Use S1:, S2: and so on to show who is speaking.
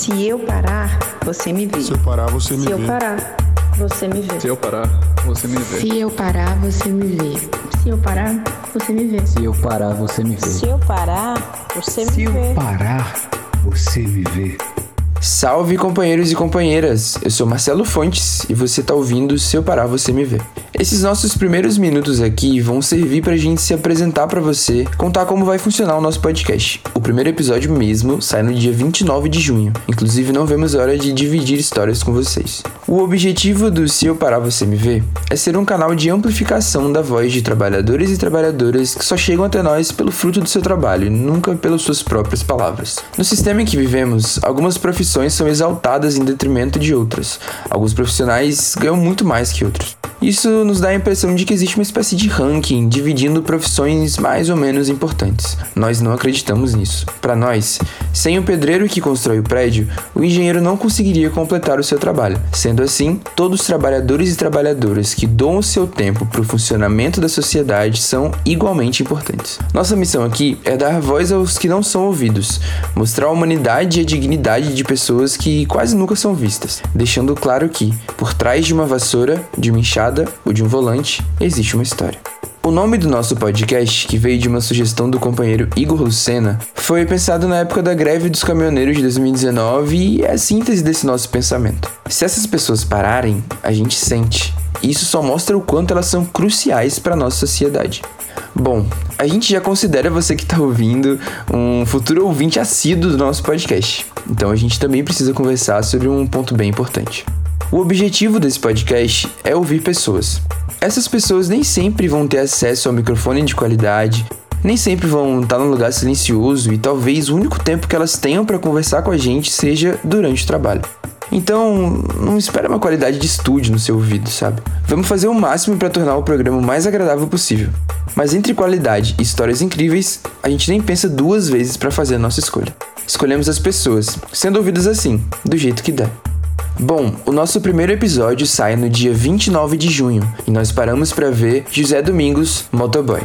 S1: Se eu parar, você me vê.
S2: Se eu parar, você me
S1: Se eu
S2: vê.
S1: parar, você me vê.
S3: Se eu parar, você me vê.
S4: Se eu parar, você me vê.
S1: Se eu parar, você me vê.
S5: Se eu parar, você me vê.
S6: Se eu parar, você me vê.
S7: parar, você me vê.
S8: Salve companheiros e companheiras, eu sou Marcelo Fontes e você tá ouvindo Se Eu Parar Você Me Vê. Esses nossos primeiros minutos aqui vão servir pra gente se apresentar pra você, contar como vai funcionar o nosso podcast. O primeiro episódio mesmo sai no dia 29 de junho, inclusive não vemos a hora de dividir histórias com vocês. O objetivo do Se Eu Parar Você Me Vê é ser um canal de amplificação da voz de trabalhadores e trabalhadoras que só chegam até nós pelo fruto do seu trabalho nunca pelas suas próprias palavras. No sistema em que vivemos, algumas profissões são exaltadas em detrimento de outras. Alguns profissionais ganham muito mais que outros. Isso nos dá a impressão de que existe uma espécie de ranking dividindo profissões mais ou menos importantes. Nós não acreditamos nisso. Para nós, sem o pedreiro que constrói o prédio, o engenheiro não conseguiria completar o seu trabalho. Sendo assim, todos os trabalhadores e trabalhadoras que doam o seu tempo para o funcionamento da sociedade são igualmente importantes. Nossa missão aqui é dar voz aos que não são ouvidos, mostrar a humanidade e a dignidade de pessoas que quase nunca são vistas, deixando claro que, por trás de uma vassoura, de uma enxada ou de um volante, existe uma história. O nome do nosso podcast, que veio de uma sugestão do companheiro Igor Lucena, foi pensado na época da greve dos caminhoneiros de 2019 e é a síntese desse nosso pensamento. Se essas pessoas pararem, a gente sente. Isso só mostra o quanto elas são cruciais para nossa sociedade. Bom, a gente já considera você que está ouvindo um futuro ouvinte assíduo do nosso podcast. Então a gente também precisa conversar sobre um ponto bem importante. O objetivo desse podcast é ouvir pessoas. Essas pessoas nem sempre vão ter acesso ao microfone de qualidade, nem sempre vão estar num lugar silencioso e talvez o único tempo que elas tenham para conversar com a gente seja durante o trabalho. Então, não espere uma qualidade de estúdio no seu ouvido, sabe? Vamos fazer o máximo para tornar o programa o mais agradável possível. Mas entre qualidade e histórias incríveis, a gente nem pensa duas vezes para fazer a nossa escolha. Escolhemos as pessoas, sendo ouvidas assim, do jeito que der. Bom, o nosso primeiro episódio sai no dia 29 de junho e nós paramos para ver José Domingos, Motoboy.